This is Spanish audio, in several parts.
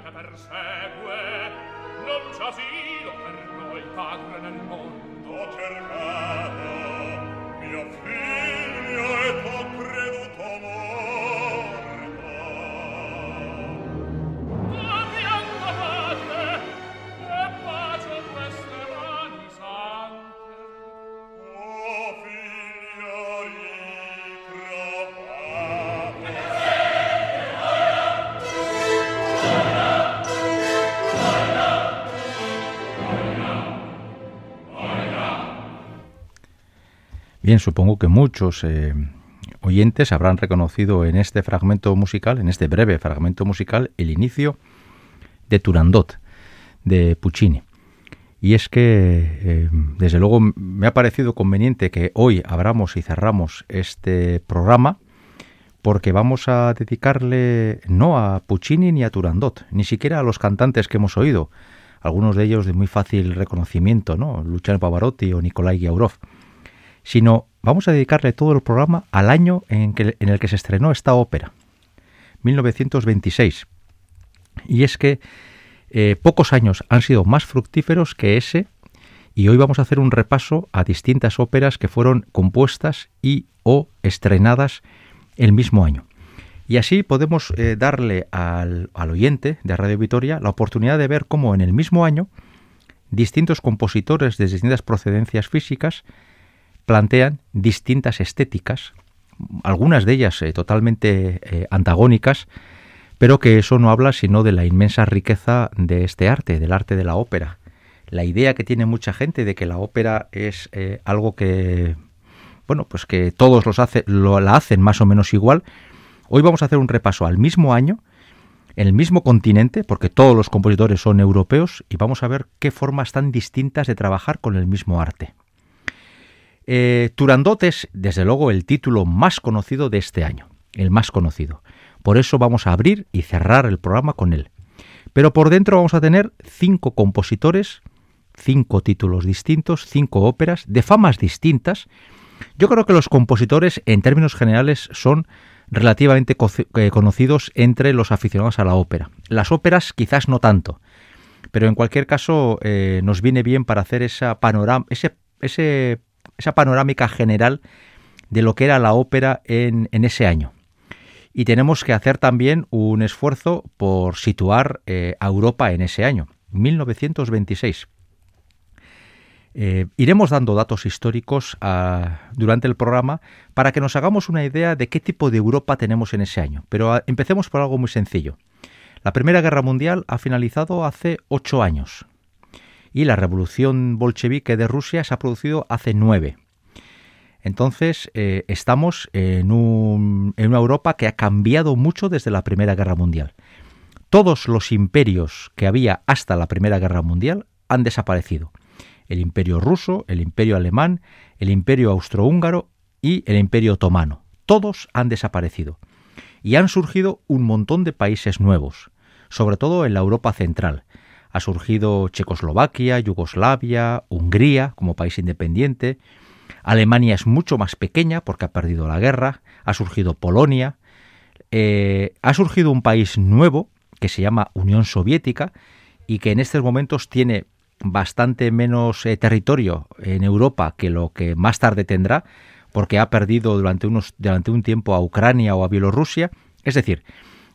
che persegue non c'è asilo per noi padre nel mondo. Ho cercato mio figlio e t'ho creduto morto Supongo que muchos eh, oyentes habrán reconocido en este fragmento musical, en este breve fragmento musical, el inicio de Turandot, de Puccini. Y es que, eh, desde luego, me ha parecido conveniente que hoy abramos y cerramos este programa porque vamos a dedicarle no a Puccini ni a Turandot, ni siquiera a los cantantes que hemos oído, algunos de ellos de muy fácil reconocimiento, ¿no? Luciano Pavarotti o Nikolai Giaurov sino vamos a dedicarle todo el programa al año en, el que se estrenó esta ópera, 1926. Y es que eh, pocos años han sido más fructíferos que ese y hoy vamos a hacer un repaso a distintas óperas que fueron compuestas y o estrenadas el mismo año. Y así podemos eh, darle al, al, oyente de Radio Vitoria la oportunidad de ver cómo en el mismo año distintos compositores de distintas procedencias físicas plantean distintas estéticas, algunas de ellas eh, totalmente eh, antagónicas, pero que eso no habla sino de la inmensa riqueza de este arte, del arte de la ópera. La idea que tiene mucha gente de que la ópera es eh, algo que, bueno, pues que todos los lo, la hacen más o menos igual. Hoy vamos a hacer un repaso al mismo año, en el mismo continente, porque todos los compositores son europeos, y vamos a ver qué formas tan distintas de trabajar con el mismo arte. Eh, Turandot es, desde luego, el título más conocido de este año, el más conocido. Por eso vamos a abrir y cerrar el programa con él. Pero por dentro vamos a tener cinco compositores cinco títulos distintos, cinco óperas, de famas distintas. Yo creo que los compositores, en términos generales, son relativamente eh, conocidos entre los aficionados a la ópera. Las óperas quizás no tanto, pero en cualquier caso eh, nos viene bien para hacer esa, panorama, ese, esa panorámica general de lo que era la ópera en, ese año. Y tenemos que hacer también un esfuerzo por situar eh, a Europa en ese año, 1926. Eh, iremos dando datos históricos ah, durante el programa para que nos hagamos una idea de qué tipo de Europa tenemos en ese año. Pero ah, empecemos por algo muy sencillo. La Primera Guerra Mundial ha finalizado hace ocho años y la revolución bolchevique de Rusia se ha producido hace nueve. Entonces eh, estamos en, en una Europa que ha cambiado mucho desde la Primera Guerra Mundial. Todos los imperios que había hasta la Primera Guerra Mundial han desaparecido el imperio ruso, el imperio alemán, el imperio austrohúngaro y el imperio otomano. Todos han desaparecido. Y han surgido un montón de países nuevos, sobre todo en la Europa central. Ha surgido Checoslovaquia, Yugoslavia, Hungría como país independiente. Alemania es mucho más pequeña porque ha perdido la guerra. Ha surgido Polonia. Eh, ha surgido un país nuevo que se llama Unión Soviética y que en estos momentos tiene bastante menos eh, territorio en Europa que lo que más tarde tendrá, porque ha perdido durante, unos, durante un tiempo a Ucrania o a Bielorrusia. Es decir,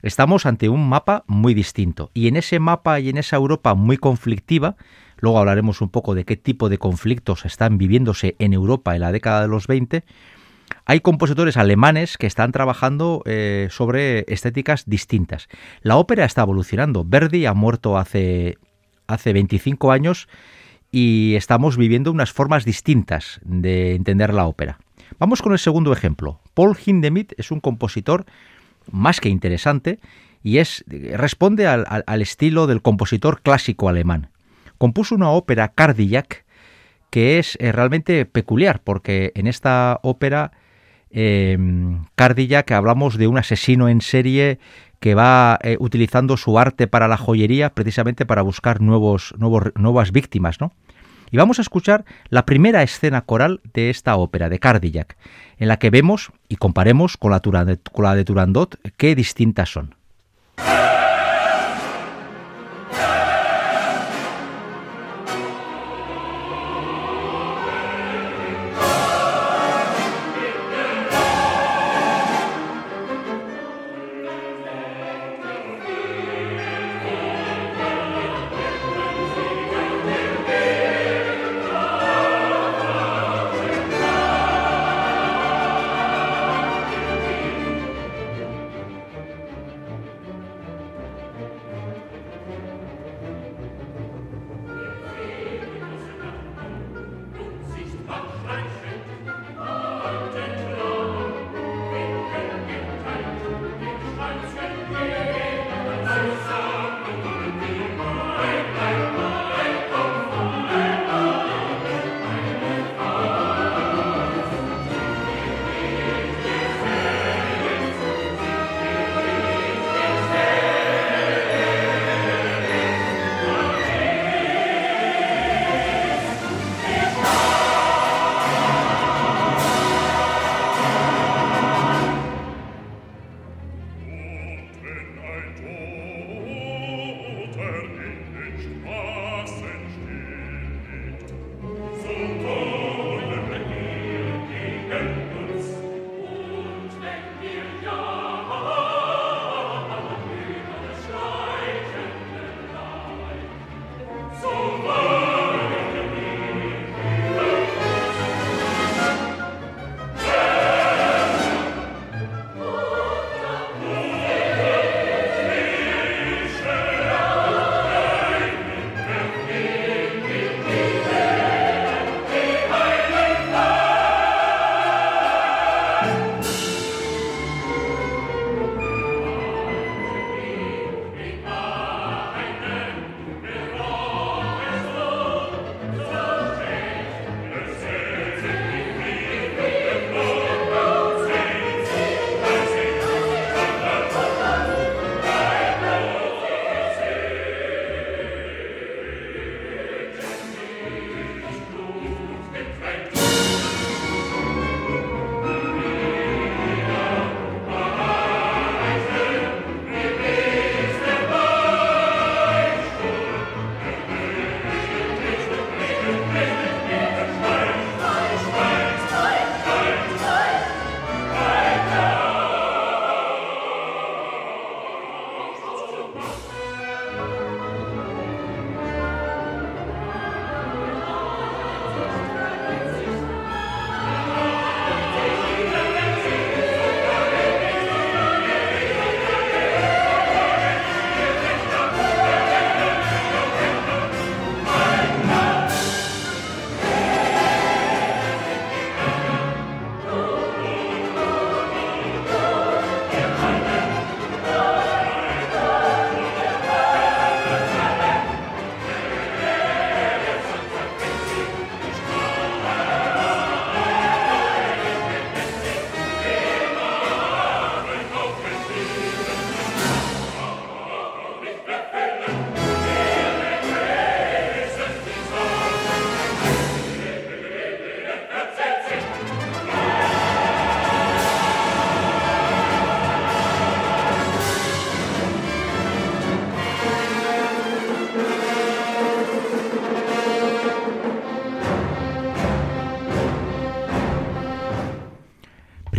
estamos ante un mapa muy distinto. Y en ese mapa y en esa Europa muy conflictiva, luego hablaremos un poco de qué tipo de conflictos están viviéndose en Europa en la década de los 20, hay compositores alemanes que están trabajando eh, sobre estéticas distintas. La ópera está evolucionando. Verdi ha muerto hace hace 25 años y estamos viviendo unas formas distintas de entender la ópera. Vamos con el segundo ejemplo. Paul Hindemith es un compositor más que interesante y es, responde al, estilo del compositor clásico alemán. Compuso una ópera Cardillac que es eh, realmente peculiar porque en esta ópera eh, Cardillac hablamos de un asesino en serie que va eh, utilizando su arte para la joyería precisamente para buscar nuevos, nuevos, nuevas víctimas, ¿no? Y vamos a escuchar la primera escena coral de esta ópera de Cardillac, en la que vemos y comparemos con la, con la de Turandot qué distintas son.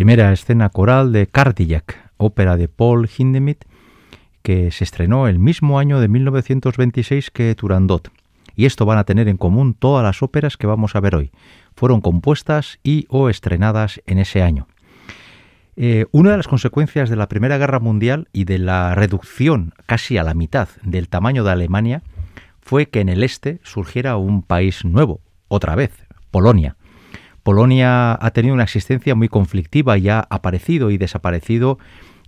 Primera escena coral de Cardillac, ópera de Paul Hindemith, que se estrenó el mismo año de 1926 que Turandot. Y esto van a tener en común todas las óperas que vamos a ver hoy. Fueron compuestas y o estrenadas en ese año. Eh, una de las consecuencias de la Primera Guerra Mundial y de la reducción casi a la mitad del tamaño de Alemania fue que en el este surgiera un país nuevo, otra vez, Polonia. Polonia ha tenido una existencia muy conflictiva y ha aparecido y desaparecido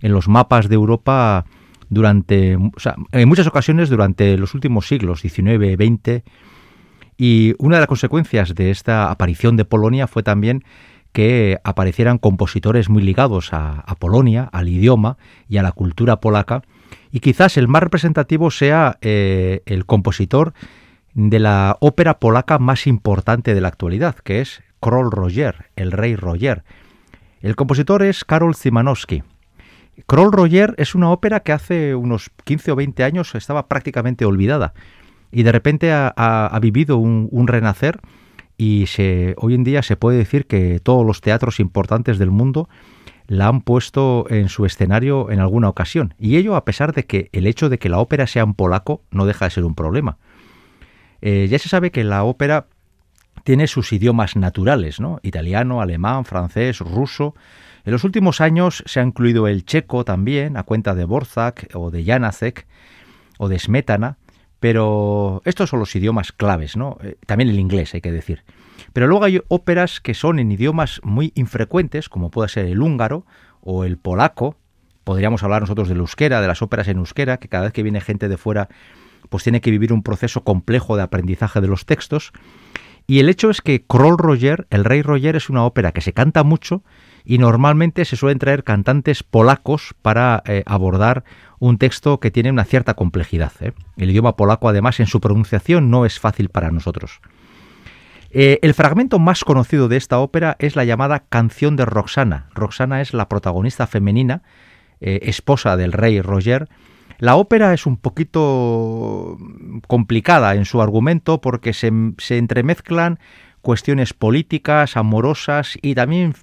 en los mapas de Europa durante, en muchas ocasiones durante los últimos siglos, XIX, XX, y una de las consecuencias de esta aparición de Polonia fue también que aparecieran compositores muy ligados a, Polonia, al idioma y a la cultura polaca, y quizás el más representativo sea eh, el compositor de la ópera polaca más importante de la actualidad, que es Król Roger, el rey Roger. El compositor es Karol Szymanowski. Król Roger es una ópera que hace unos 15 o 20 años estaba prácticamente olvidada y de repente ha, vivido un renacer y hoy en día se puede decir que todos los teatros importantes del mundo la han puesto en su escenario en alguna ocasión. Y ello a pesar de que el hecho de que la ópera sea en polaco no deja de ser un problema. Eh, ya se sabe que la ópera tiene sus idiomas naturales, ¿no? Italiano, alemán, francés, ruso. En los últimos años se ha incluido el checo también, a cuenta de Borzak o de Janacek o de Smetana. Pero estos son los idiomas claves, ¿no? Eh, también el inglés, hay que decir. Pero luego hay óperas que son en idiomas muy infrecuentes, como puede ser el húngaro o el polaco. Podríamos hablar nosotros del euskera, de las óperas en euskera, que cada vez que viene gente de fuera, pues tiene que vivir un proceso complejo de aprendizaje de los textos. Y el hecho es que Kroll Roger, el rey Roger, es una ópera que se canta mucho y normalmente se suelen traer cantantes polacos para eh, abordar un texto que tiene una cierta complejidad. ¿eh? El idioma polaco, además, en su pronunciación no es fácil para nosotros. Eh, el fragmento más conocido de esta ópera es la llamada Canción de Roxana. Roxana es la protagonista femenina, esposa del rey Roger. La ópera es un poquito complicada en su argumento porque se, entremezclan cuestiones políticas, amorosas y también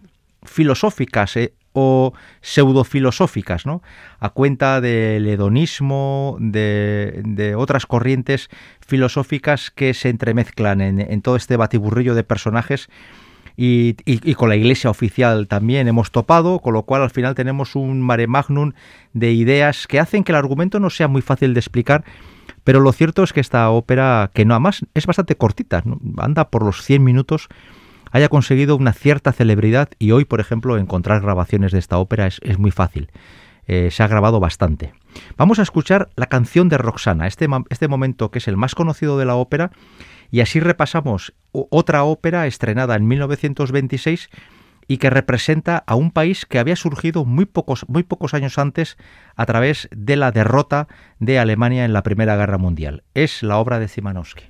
filosóficas eh, o pseudofilosóficas, ¿no? A cuenta del hedonismo, de, otras corrientes filosóficas que se entremezclan en, todo este batiburrillo de personajes y, con la iglesia oficial también hemos topado, con lo cual al final tenemos un mare magnum de ideas que hacen que el argumento no sea muy fácil de explicar, pero lo cierto es que esta ópera, que no más es bastante cortita, anda por los 100 minutos, haya conseguido una cierta celebridad y hoy, por ejemplo, encontrar grabaciones de esta ópera es, muy fácil. Eh, se ha grabado bastante. Vamos a escuchar la canción de Roxana, este, este momento que es el más conocido de la ópera, y así repasamos otra ópera estrenada en 1926 y que representa a un país que había surgido muy pocos, muy pocos años antes a través de la derrota de Alemania en la Primera Guerra Mundial. Es la obra de Zimanowski.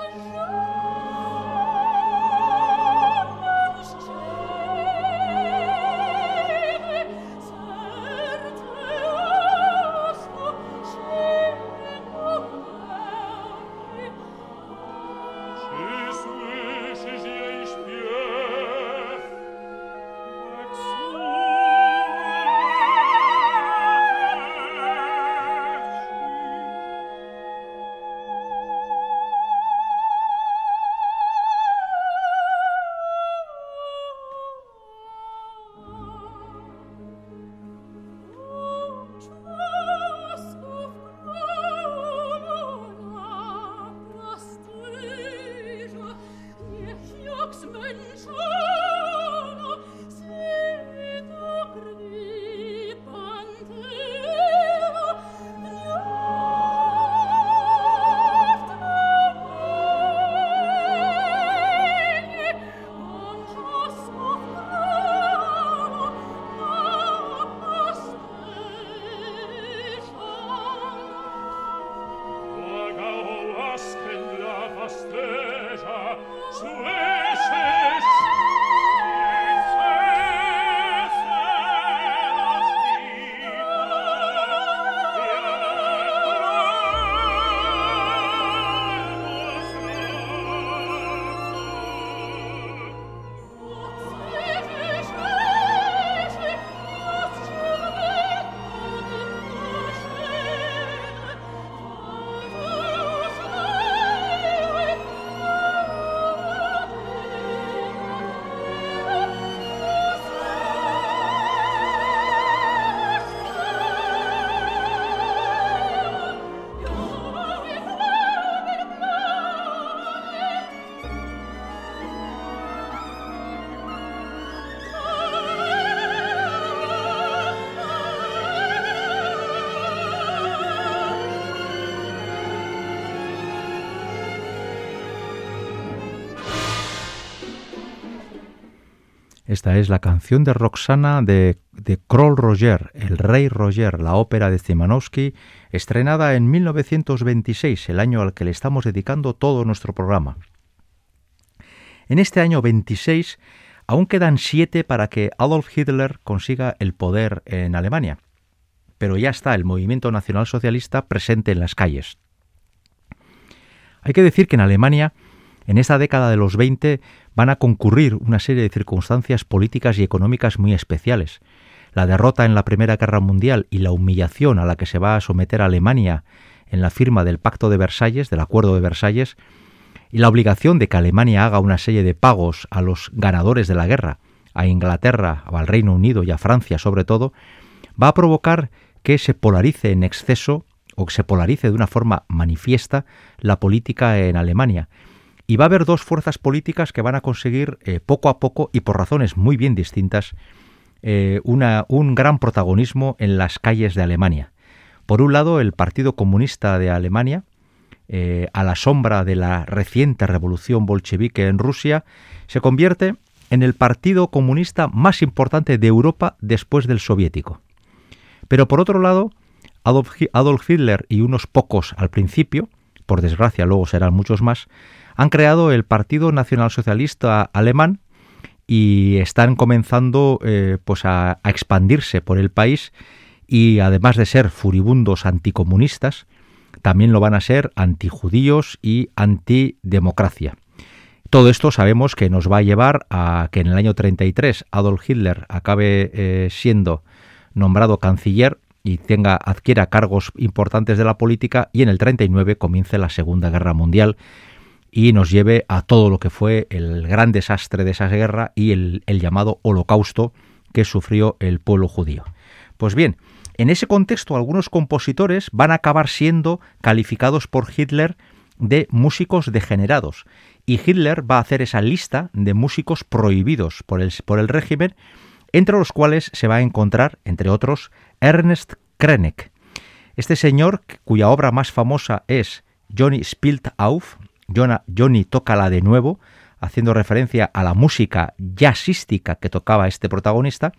Someone Esta es la canción de Roxana de, de Kroll Roger, El Rey Roger, la ópera de Zimanowski, estrenada en 1926, el año al que le estamos dedicando todo nuestro programa. En este año 26 aún quedan siete para que Adolf Hitler consiga el poder en Alemania, pero ya está el movimiento nacionalsocialista presente en las calles. Hay que decir que en Alemania en esta década de los 20 van a concurrir una serie de circunstancias políticas y económicas muy especiales. La derrota en la Primera Guerra Mundial y la humillación a la que se va a someter Alemania en la firma del Pacto de Versalles, del Acuerdo de Versalles, y la obligación de que Alemania haga una serie de pagos a los ganadores de la guerra, a Inglaterra, al Reino Unido y a Francia sobre todo, va a provocar que se polarice en exceso o que se polarice de una forma manifiesta la política en Alemania y va a haber dos fuerzas políticas que van a conseguir eh, poco a poco y por razones muy bien distintas eh, un gran protagonismo en las calles de Alemania. Por un lado, el Partido Comunista de Alemania, eh, a la sombra de la reciente revolución bolchevique en Rusia, se convierte en el partido comunista más importante de Europa después del soviético. Pero por otro lado, Adolf Hitler y unos pocos al principio, por desgracia luego serán muchos más, han creado el Partido Nacionalsocialista Alemán y están comenzando eh, pues a, expandirse por el país y además de ser furibundos anticomunistas, también lo van a ser antijudíos y antidemocracia. Todo esto sabemos que nos va a llevar a que en el año 33 Adolf Hitler acabe eh, siendo nombrado canciller y tenga adquiera cargos importantes de la política y en el 39 comience la Segunda Guerra Mundial y nos lleve a todo lo que fue el gran desastre de esa guerra y el, llamado holocausto que sufrió el pueblo judío. Pues bien, en ese contexto algunos compositores van a acabar siendo calificados por Hitler de músicos degenerados y Hitler va a hacer esa lista de músicos prohibidos por el, por el régimen, entre los cuales se va a encontrar, entre otros, Ernest Krenek. Este señor, cuya obra más famosa es Johnny Spielt auf, Johnny tócala de nuevo, haciendo referencia a la música jazzística que tocaba este protagonista.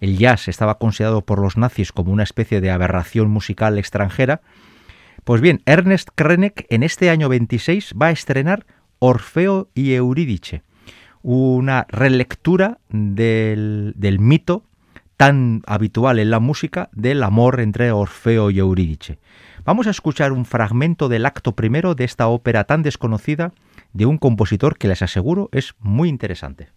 El jazz estaba considerado por los nazis como una especie de aberración musical extranjera. Pues bien, Ernest Krenek en este año 26 va a estrenar Orfeo y Eurídice, una relectura del, del mito tan habitual en la música del amor entre Orfeo y Eurídice. Vamos a escuchar un fragmento del acto primero de esta ópera tan desconocida de un compositor que les aseguro es muy interesante.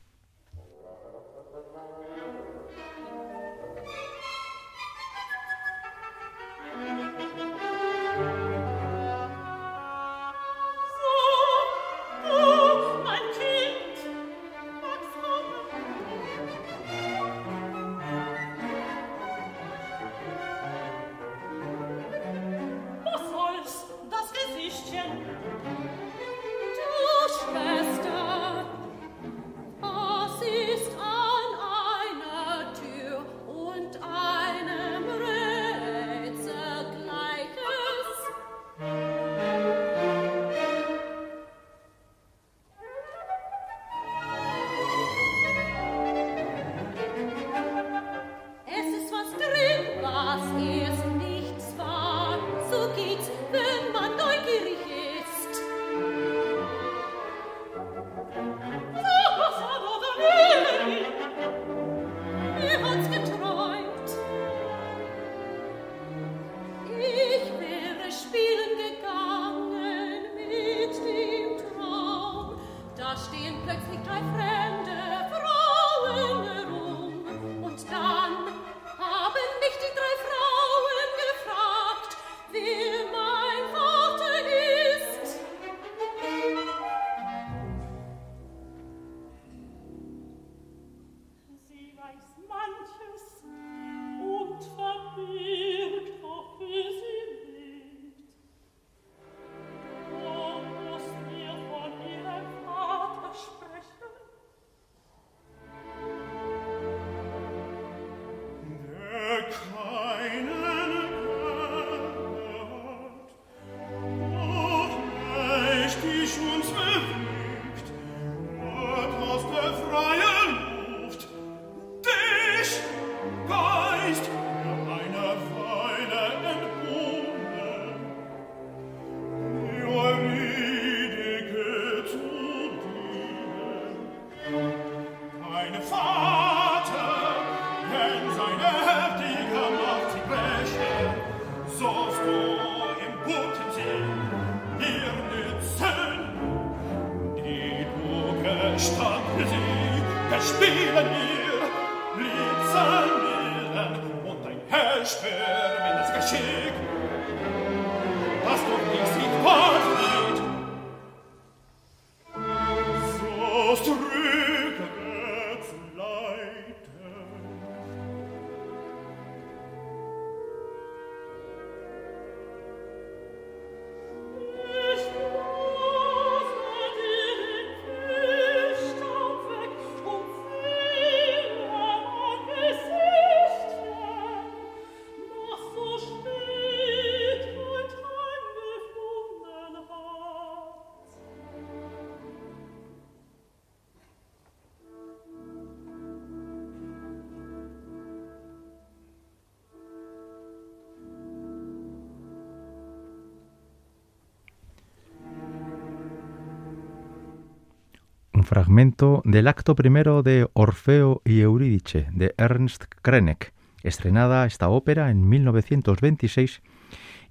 Fragmento del acto primero de Orfeo y Eurídice de Ernst Krenek, estrenada esta ópera en 1926.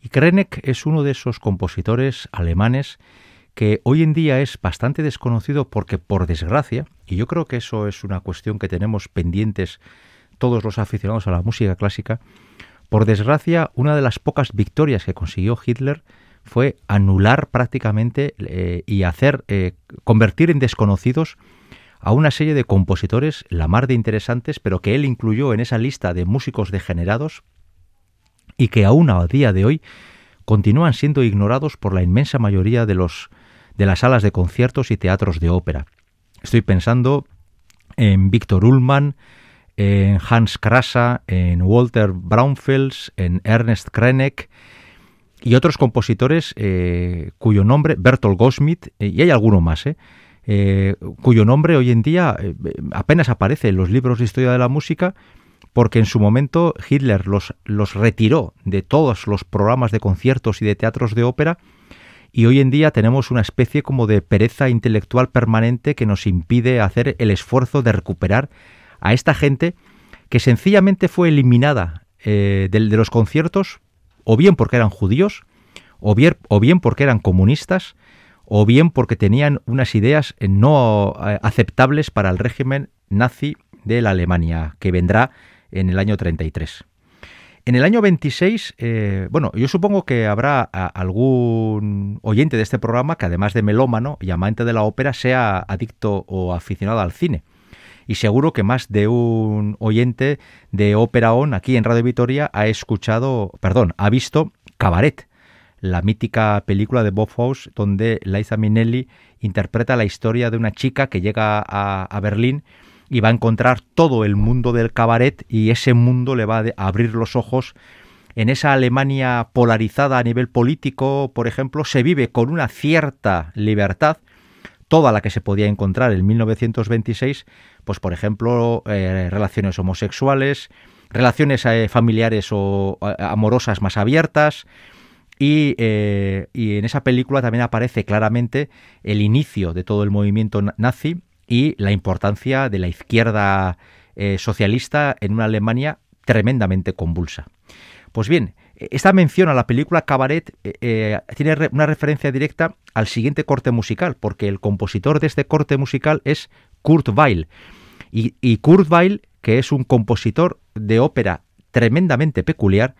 Y Krenek es uno de esos compositores alemanes que hoy en día es bastante desconocido porque, por desgracia, y yo creo que eso es una cuestión que tenemos pendientes todos los aficionados a la música clásica, por desgracia, una de las pocas victorias que consiguió Hitler fue anular prácticamente eh, y hacer eh, convertir en desconocidos a una serie de compositores la mar de interesantes, pero que él incluyó en esa lista de músicos degenerados y que aún a día de hoy continúan siendo ignorados por la inmensa mayoría de los de las salas de conciertos y teatros de ópera. Estoy pensando en Víctor Ullmann, en Hans Krasa, en Walter Braunfels, en Ernest Krenek, y otros compositores eh, cuyo nombre, Bertolt Goldschmidt, eh, y hay alguno más, eh, cuyo nombre hoy en día apenas aparece en los libros de historia de la música, porque en su momento Hitler los, los retiró de todos los programas de conciertos y de teatros de ópera, y hoy en día tenemos una especie como de pereza intelectual permanente que nos impide hacer el esfuerzo de recuperar a esta gente que sencillamente fue eliminada de los conciertos o bien porque eran judíos, o bien, o bien porque eran comunistas, o bien porque tenían unas ideas no eh, aceptables para el régimen nazi de la Alemania, que vendrá en el año 33. En el año 26, eh, bueno, yo supongo que habrá algún oyente de este programa que además de melómano y amante de la ópera sea adicto o aficionado al cine y seguro que más de un oyente de Ópera On aquí en Radio Vitoria ha escuchado, perdón, ha visto Cabaret, la mítica película de Bob Fosse donde Liza Minnelli interpreta la historia de una chica que llega a Berlín y va a encontrar todo el mundo del cabaret y ese mundo le va a abrir los ojos. En esa Alemania polarizada a nivel político, por ejemplo, se vive con una cierta libertad, toda la que se podía encontrar en 1926, pues por ejemplo, eh, relaciones homosexuales, relaciones eh, familiares o eh, amorosas más abiertas. Y, y, en esa película también aparece claramente el inicio de todo el movimiento nazi y la importancia de la izquierda socialista en una Alemania tremendamente convulsa. Pues bien, esta mención a la película Cabaret tiene una referencia directa al siguiente corte musical, porque el compositor de este corte musical es Kurt Weill. Y, Kurt Weill, que es un compositor de ópera tremendamente peculiar,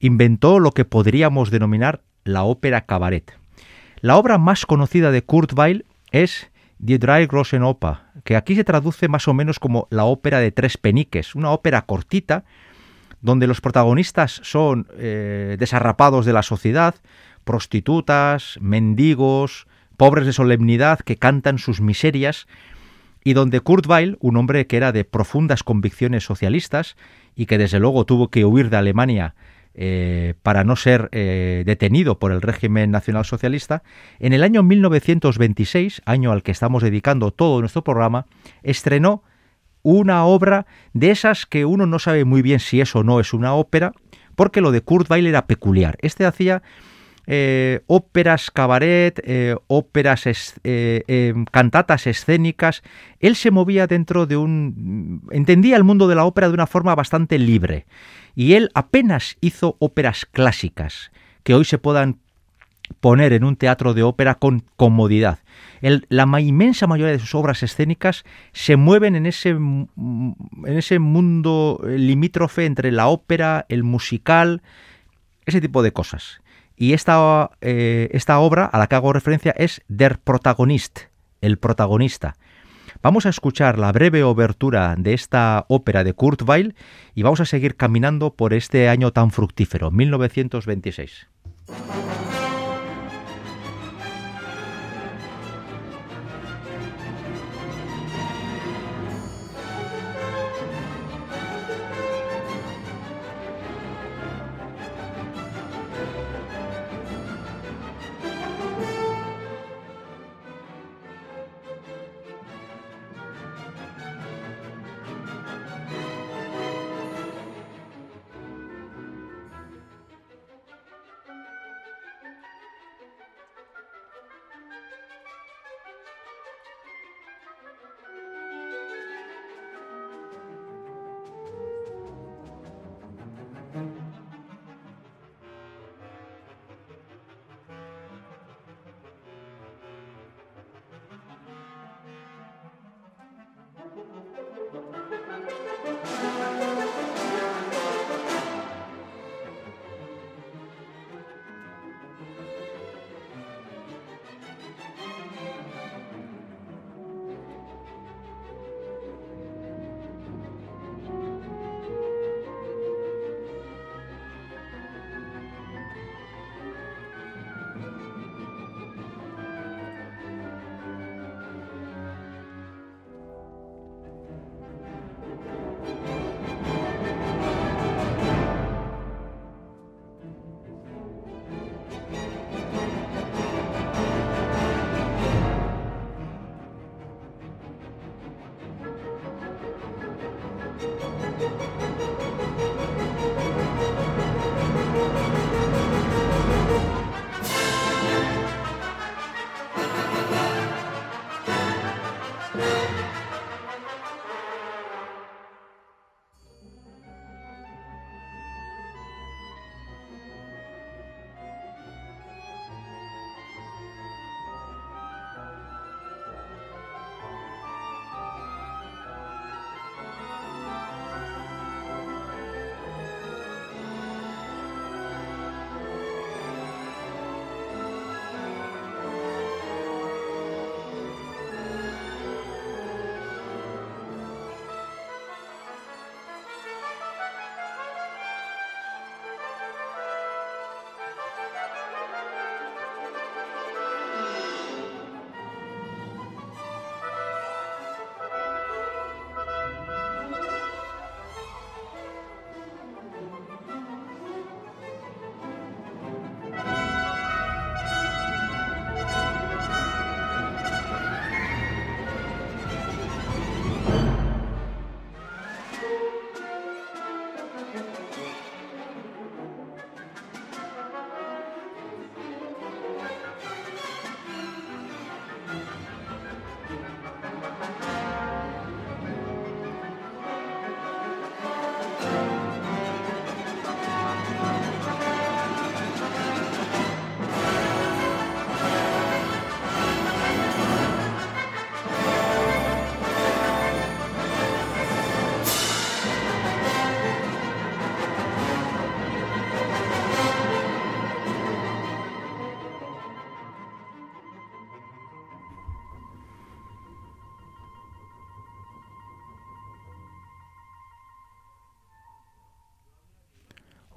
inventó lo que podríamos denominar la ópera cabaret. La obra más conocida de Kurt Weill es Die Drei Großen Oper, que aquí se traduce más o menos como la ópera de tres peniques, una ópera cortita donde los protagonistas son eh, desarrapados de la sociedad, prostitutas, mendigos, pobres de solemnidad que cantan sus miserias y donde Kurt Weill, un hombre que era de profundas convicciones socialistas y que desde luego tuvo que huir de Alemania eh, para no ser eh, detenido por el régimen nacionalsocialista, en el año 1926, año al que estamos dedicando todo nuestro programa, estrenó una obra de esas que uno no sabe muy bien si eso o no es una ópera, porque lo de Kurt Weill era peculiar. Este hacía eh, óperas cabaret, óperas, cantatas escénicas. Él se movía dentro de un... entendía el mundo de la ópera de una forma bastante libre y él apenas hizo óperas clásicas que hoy se puedan poner en un teatro de ópera con comodidad. la inmensa mayoría de sus obras escénicas se mueven en ese, en ese mundo limítrofe entre la ópera, el musical, ese tipo de cosas. Y esta, eh, esta obra a la que hago referencia es Der Protagonist, el protagonista. Vamos a escuchar la breve obertura de esta ópera de Kurt Weill y vamos a seguir caminando por este año tan fructífero, 1926.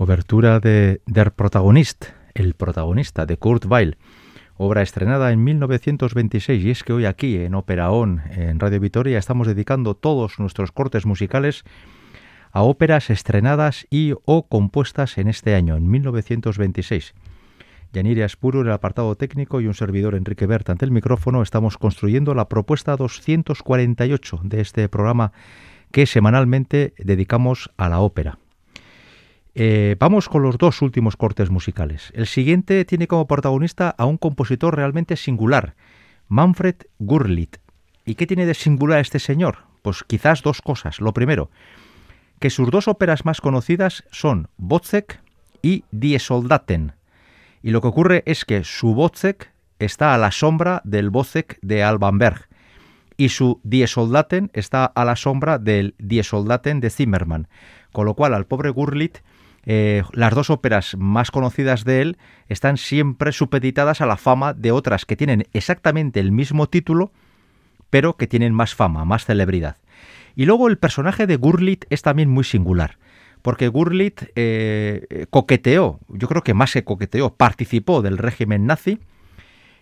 Obertura de Der Protagonist, el protagonista de Kurt Weill, obra estrenada en 1926 y es que hoy aquí en Opera On, en Radio Vitoria, estamos dedicando todos nuestros cortes musicales a óperas estrenadas y o compuestas en este año, en 1926. Yanire Aspuro en el apartado técnico y un servidor Enrique Berta ante el micrófono estamos construyendo la propuesta 248 de este programa que semanalmente dedicamos a la ópera. Eh, vamos con los dos últimos cortes musicales. El siguiente tiene como protagonista a un compositor realmente singular, Manfred Gurlitt. ¿Y qué tiene de singular este señor? Pues quizás dos cosas. Lo primero, que sus dos óperas más conocidas son Wozzeck y Die Soldaten. Y lo que ocurre es que su Wozzeck está a la sombra del Wozzeck de Alban Berg y su Die Soldaten está a la sombra del Die Soldaten de Zimmermann. Con lo cual al pobre Gurlitt eh, las dos óperas más conocidas de él están siempre supeditadas a la fama de otras que tienen exactamente el mismo título, pero que tienen más fama, más celebridad. Y luego el personaje de Gurlitt es también muy singular, porque Gurlitt eh, coqueteó, yo creo que más que coqueteó, participó del régimen nazi,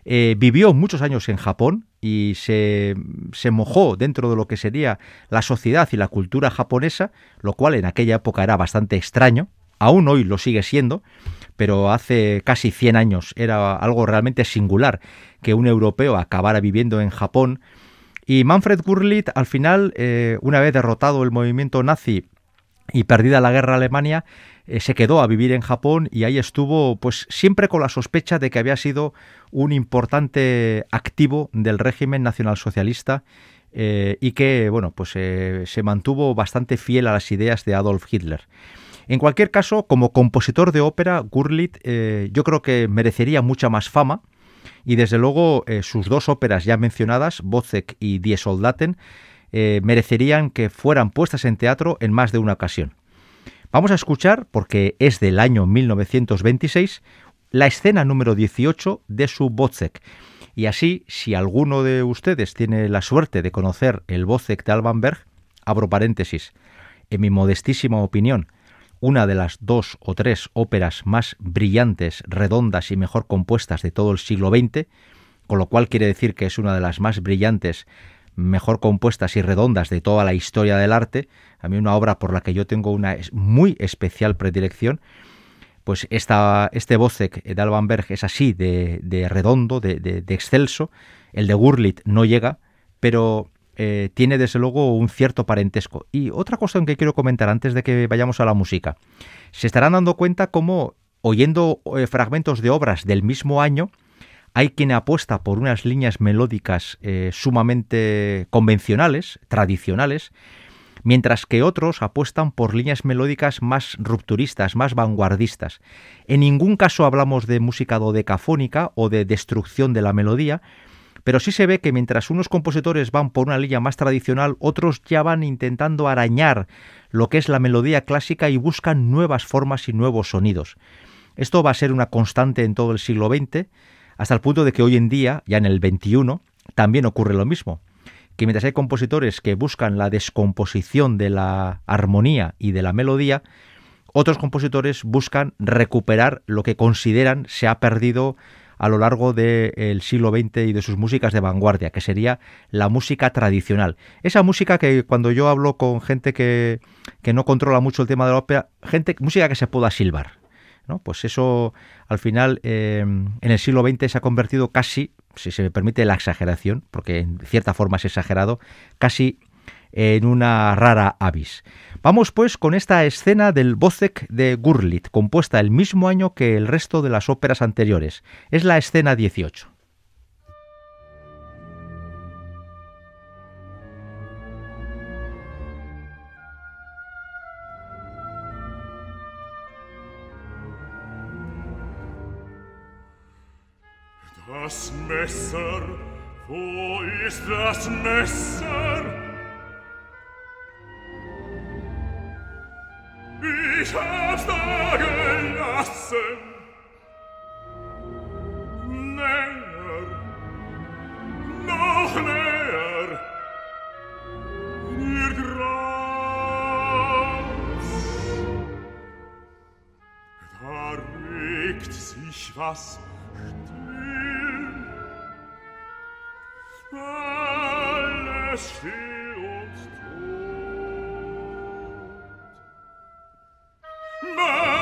eh, vivió muchos años en Japón y se, se, mojó dentro de lo que sería la sociedad y la cultura japonesa, lo cual en aquella época era bastante extraño, aún hoy lo sigue siendo, pero hace casi 100 años era algo realmente singular que un europeo acabara viviendo en Japón. Y Manfred Gurlitt, al final, eh, una vez derrotado el movimiento nazi y perdida la guerra a Alemania, eh, se quedó a vivir en Japón y ahí estuvo, pues siempre con la sospecha de que había sido un importante activo del régimen nacionalsocialista eh, y que, bueno, pues se mantuvo bastante fiel a las ideas de Adolf Hitler. En cualquier caso, como compositor de ópera, Gurlitt eh, yo creo que merecería mucha más fama y desde luego eh, sus dos óperas ya mencionadas, Wozzeck y Die Soldaten, eh, merecerían que fueran puestas en teatro en más de una ocasión. Vamos a escuchar, porque es del año 1926, la escena número 18 de su Wozzeck. Y así, si alguno de ustedes tiene la suerte de conocer el Wozzeck de Alban Berg, abro paréntesis, en mi modestísima opinión, una de las dos o tres óperas más brillantes, redondas y mejor compuestas de todo el siglo XX, con lo cual quiere decir que es una de las más brillantes, mejor compuestas y redondas de toda la historia del arte, a mí una obra por la que yo tengo una muy especial predilección, pues esta, este Bozek de Alban Berg es así, de, redondo, de, de, excelso, el de Gurlitt no llega, pero eh, tiene desde luego un cierto parentesco. Y otra cosa que quiero comentar antes de que vayamos a la música. Se estarán dando cuenta cómo, oyendo eh, fragmentos de obras del mismo año, hay quien apuesta por unas líneas melódicas eh, sumamente convencionales, tradicionales, mientras que otros apuestan por líneas melódicas más rupturistas, más vanguardistas. En ningún caso hablamos de música dodecafónica o de destrucción de la melodía, pero sí se ve que mientras unos compositores van por una línea más tradicional, otros ya van intentando arañar lo que es la melodía clásica y buscan nuevas formas y nuevos sonidos. Esto va a ser una constante en todo el siglo XX, hasta el punto de que hoy en día, ya en el XXI, también ocurre lo mismo que mientras hay compositores que buscan la descomposición de la armonía y de la melodía, otros compositores buscan recuperar lo que consideran se ha perdido a lo largo del siglo XX y de sus músicas de vanguardia, que sería la música tradicional. Esa música que cuando yo hablo con gente que, que no controla mucho el tema de la ópera, gente, música que se pueda silbar. ¿no? Pues eso al final eh, en el siglo XX se ha convertido casi, si se me permite la exageración, porque en cierta forma es exagerado, casi en una rara avis. Vamos pues con esta escena del Bozek de Gurlitt, compuesta el mismo año que el resto de las óperas anteriores. Es la escena 18. Das Messer, wo ist das Messer? ich hab's da gelassen. Näher, noch näher, ihr Gras. Da regt sich was still, alles still. Oh.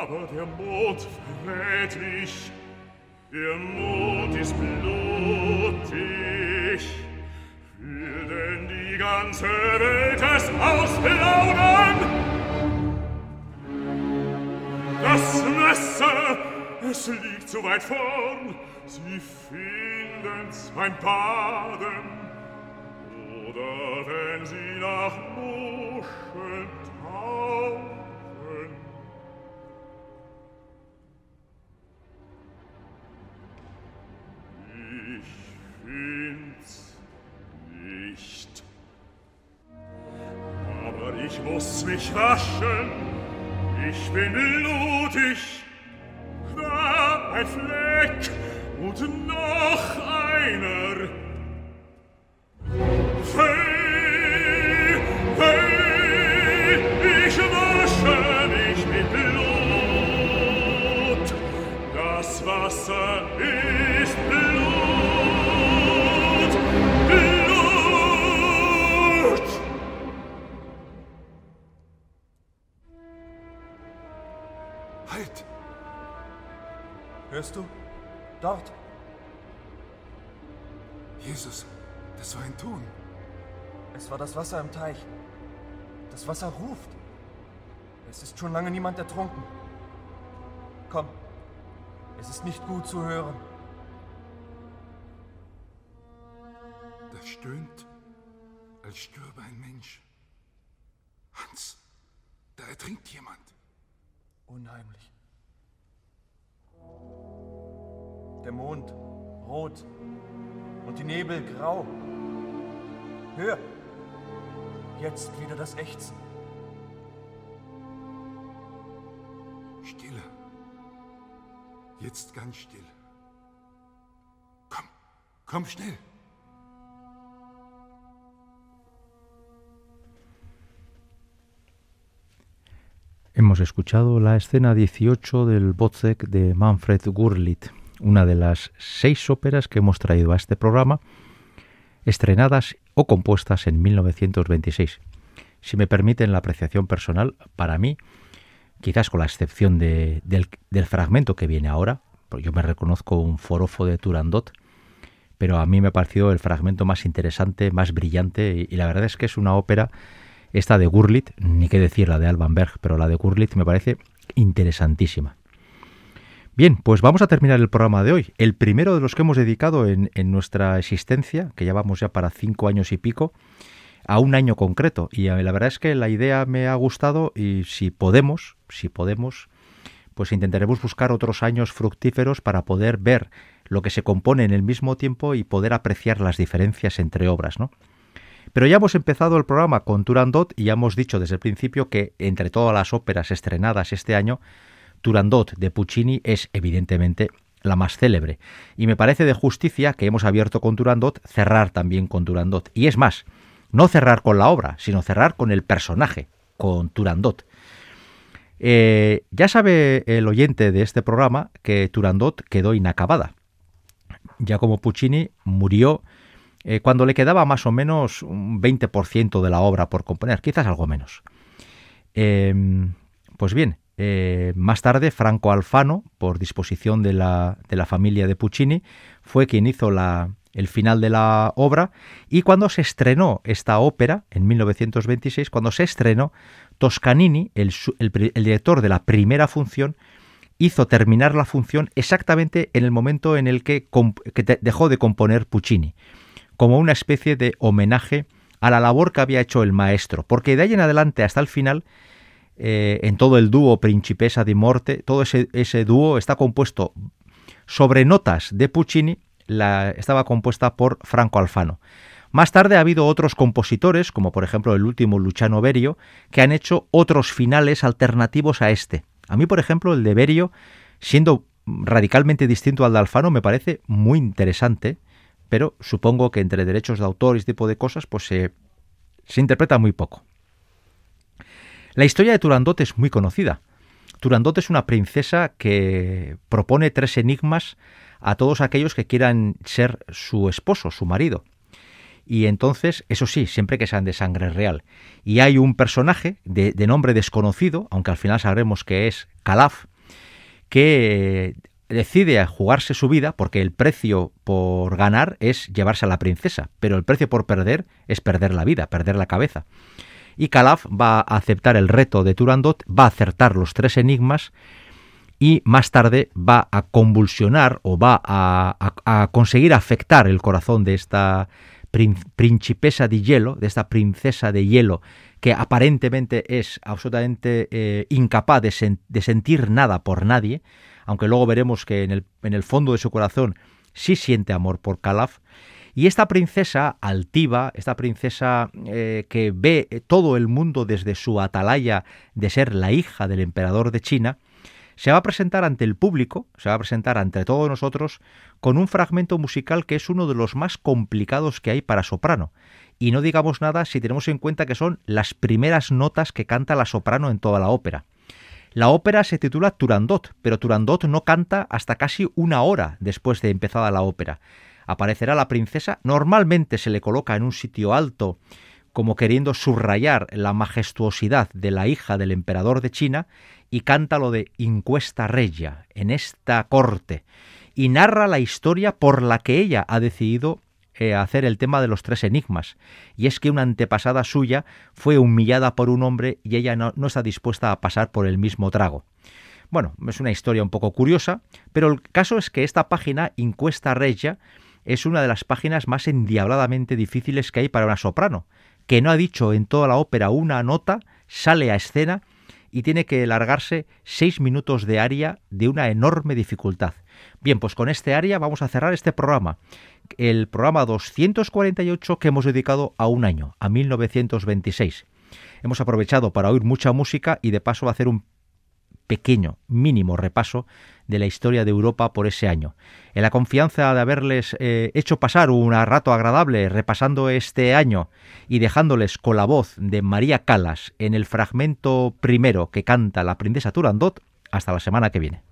Aber der Mond verrät mich, der Mond ist blutig, will denn die ganze Welt es ausplaudern? Das Messer, es liegt so weit vorn, Sie finden's beim Baden. Oder wenn Sie nach Muscheln tauchen. mich waschen, ich bin blutig, Da ein Fleck und noch einer, Wasser im Teich. Das Wasser ruft. Es ist schon lange niemand ertrunken. Komm, es ist nicht gut zu hören. Das stöhnt, als stürbe ein Mensch. Hans, da ertrinkt jemand. Unheimlich. Der Mond rot und die Nebel grau. Hör! Jetzt wieder das Ächzen. Stille. Jetzt ganz still. Komm, komm schnell. Hemos escuchado la escena 18 del Bozek de Manfred Gurlitt, una de las seis óperas que hemos traído a este programa, estrenadas o compuestas en 1926. Si me permiten la apreciación personal, para mí, quizás con la excepción de- del, fragmento que viene ahora, porque yo me reconozco un forofo de Turandot, pero a mí me pareció el fragmento más interesante, más brillante, y, y la verdad es que es una ópera, esta de Gurlitt, ni qué decir la de Alban Berg, pero la de Gurlitt me parece interesantísima. Bien, pues vamos a terminar el programa de hoy, el primero de los que hemos dedicado en, nuestra existencia, que ya vamos ya para cinco años y pico, a un año concreto. Y eh, la verdad es que la idea me ha gustado y si podemos, si podemos, pues intentaremos buscar otros años fructíferos para poder ver lo que se compone en el mismo tiempo y poder apreciar las diferencias entre obras, ¿no? Pero ya hemos empezado el programa con Turandot y ya hemos dicho desde el principio que entre todas las óperas estrenadas este año, Turandot de Puccini es evidentemente la más célebre. Y me parece de justicia que hemos abierto con Turandot, cerrar también con Turandot. Y es más, no cerrar con la obra, sino cerrar con el personaje, con Turandot. Eh, ya sabe el oyente de este programa que Turandot quedó inacabada. Ya como Puccini murió eh, cuando le quedaba más o menos un 20% de la obra por componer, quizás algo menos. Em, pues bien, eh, más tarde Franco Alfano, por disposición de la, de la familia de Puccini, fue quien hizo el final de la obra. Y cuando se estrenó esta ópera, en 1926, cuando se estrenó, Toscanini, el, director de la primera función, hizo terminar la función exactamente en el momento en el que, dejó de componer Puccini, como una especie de homenaje a la labor que había hecho el maestro, porque de ahí en adelante hasta el final, eh, en todo el dúo Principesa di Morte, todo ese, ese dúo está compuesto sobre notas de Puccini estaba compuesta por Franco Alfano. Más tarde ha habido otros compositores, como por ejemplo el último Luciano Berio, que han hecho otros finales alternativos a este. A mí, por ejemplo, el de Berio, siendo radicalmente distinto al de Alfano, me parece muy interesante, pero supongo que entre derechos de autor y este tipo de cosas, pues se interpreta muy poco. La historia de Turandot es muy conocida. Turandot es una princesa que propone tres enigmas a todos aquellos que quieran ser su esposo, su marido. Y entonces, eso sí, siempre que sean de sangre real. Y hay un personaje de, nombre desconocido, aunque al final sabremos que es Calaf, que decide jugarse su vida porque el precio por ganar es llevarse a la princesa, pero el precio por perder es perder la vida, perder la cabeza. Y Calaf va a aceptar el reto de Turandot, va a acertar los tres enigmas y más tarde va a convulsionar o va a, conseguir afectar el corazón de esta principesa de hielo, de esta princesa de hielo, que aparentemente es absolutamente eh, incapaz de, sentir nada por nadie, aunque luego veremos que en el, fondo de su corazón sí siente amor por Calaf. Y esta princesa altiva, esta princesa eh, que ve todo el mundo desde su atalaya de ser la hija del emperador de China, se va a presentar ante el público, se va a presentar ante todos nosotros con un fragmento musical que es uno de los más complicados que hay para soprano. Y no digamos nada si tenemos en cuenta que son las primeras notas que canta la soprano en toda la ópera. La ópera se titula Turandot, pero Turandot no canta hasta casi una hora después de empezada la ópera. Aparecerá la princesa, normalmente se le coloca en un sitio alto como queriendo subrayar la majestuosidad de la hija del emperador de China, y canta lo de Incuesta Regia, en esta corte, y narra la historia por la que ella ha decidido eh, hacer el tema de los tres enigmas, y es que una antepasada suya fue humillada por un hombre y ella no, no está dispuesta a pasar por el mismo trago. Bueno, es una historia un poco curiosa, pero el caso es que esta página, Incuesta Regia, es una de las páginas más endiabladamente difíciles que hay para una soprano, que no ha dicho en toda la ópera una nota, sale a escena y tiene que largarse seis minutos de aria de una enorme dificultad. Bien, pues con este aria vamos a cerrar este programa, el programa 248 que hemos dedicado a un año, a 1926. Hemos aprovechado para oír mucha música y de paso hacer un pequeño, mínimo repaso de la historia de Europa por ese año. En la confianza de haberles eh, hecho pasar un rato agradable repasando este año y dejándoles con la voz de María Calas en el fragmento primero que canta la princesa Turandot, hasta la semana que viene.